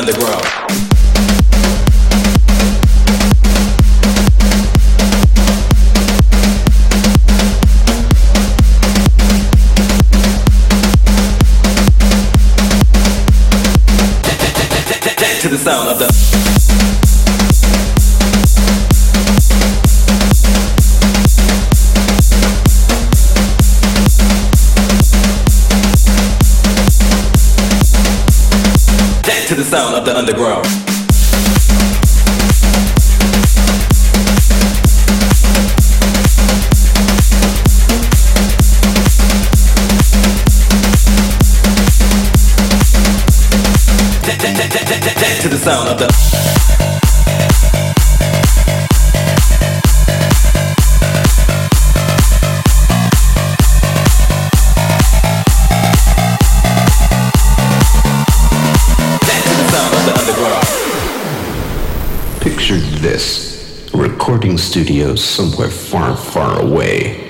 underground. the underground. To the sound of the studios somewhere far, far away.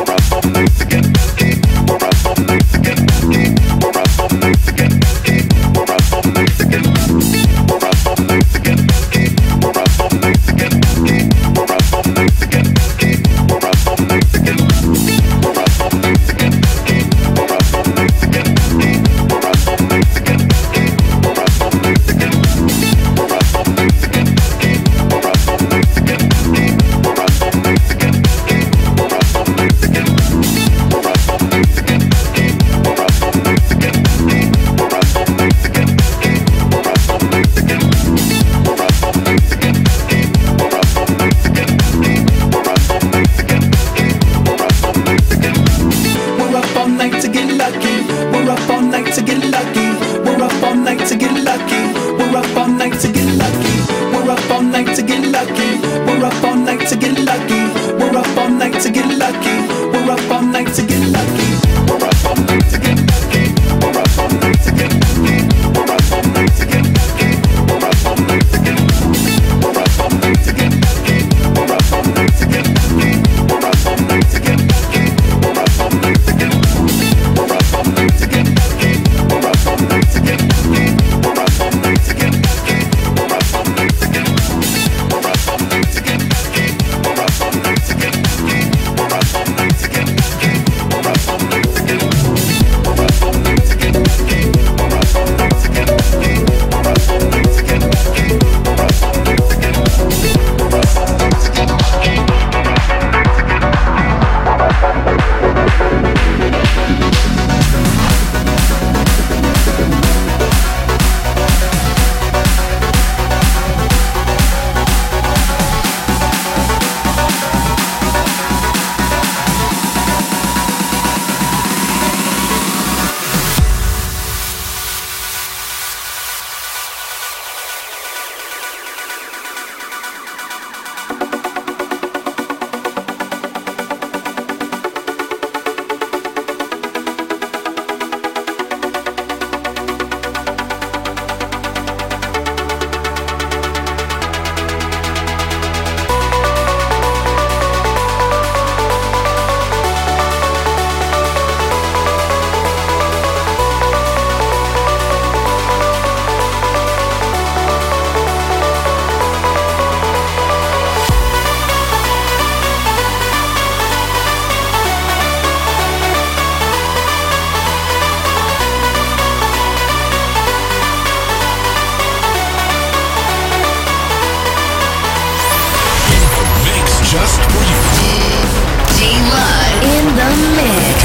in the mix.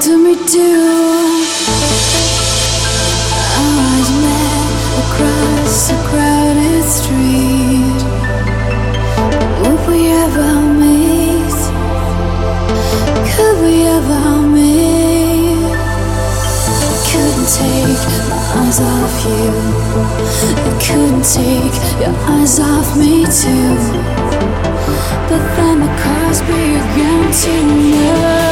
To me too. do? I was met across a crowded street. Would we ever meet? Could we ever meet? I couldn't take my eyes off you. I couldn't take your eyes off me too. But then the cars began to move.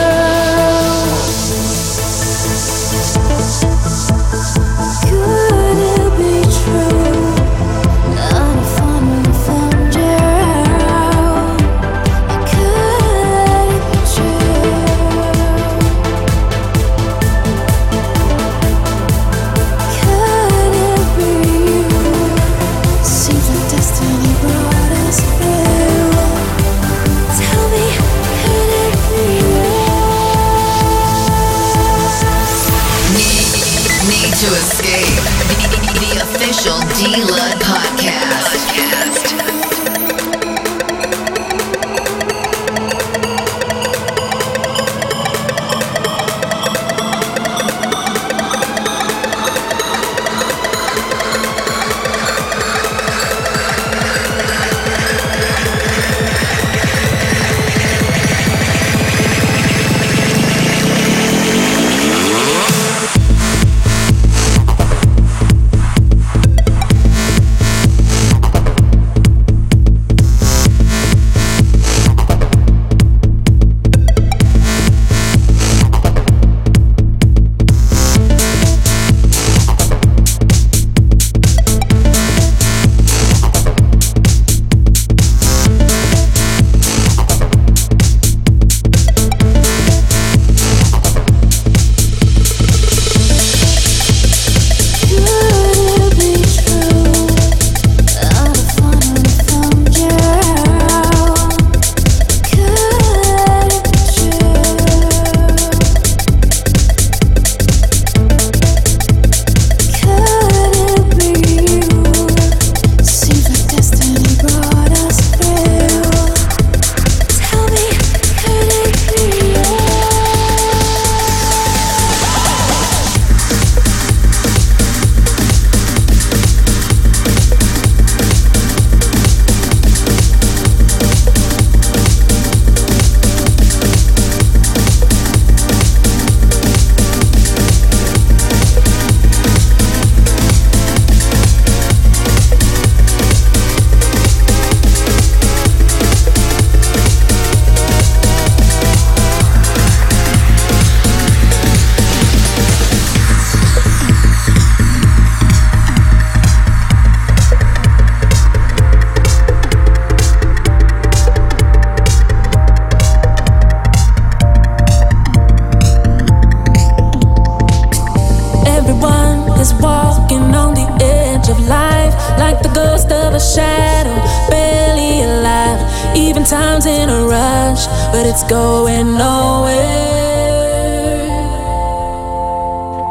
but it's going nowhere.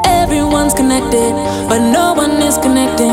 Everyone's connected, but no one is connecting.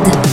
D-Lud.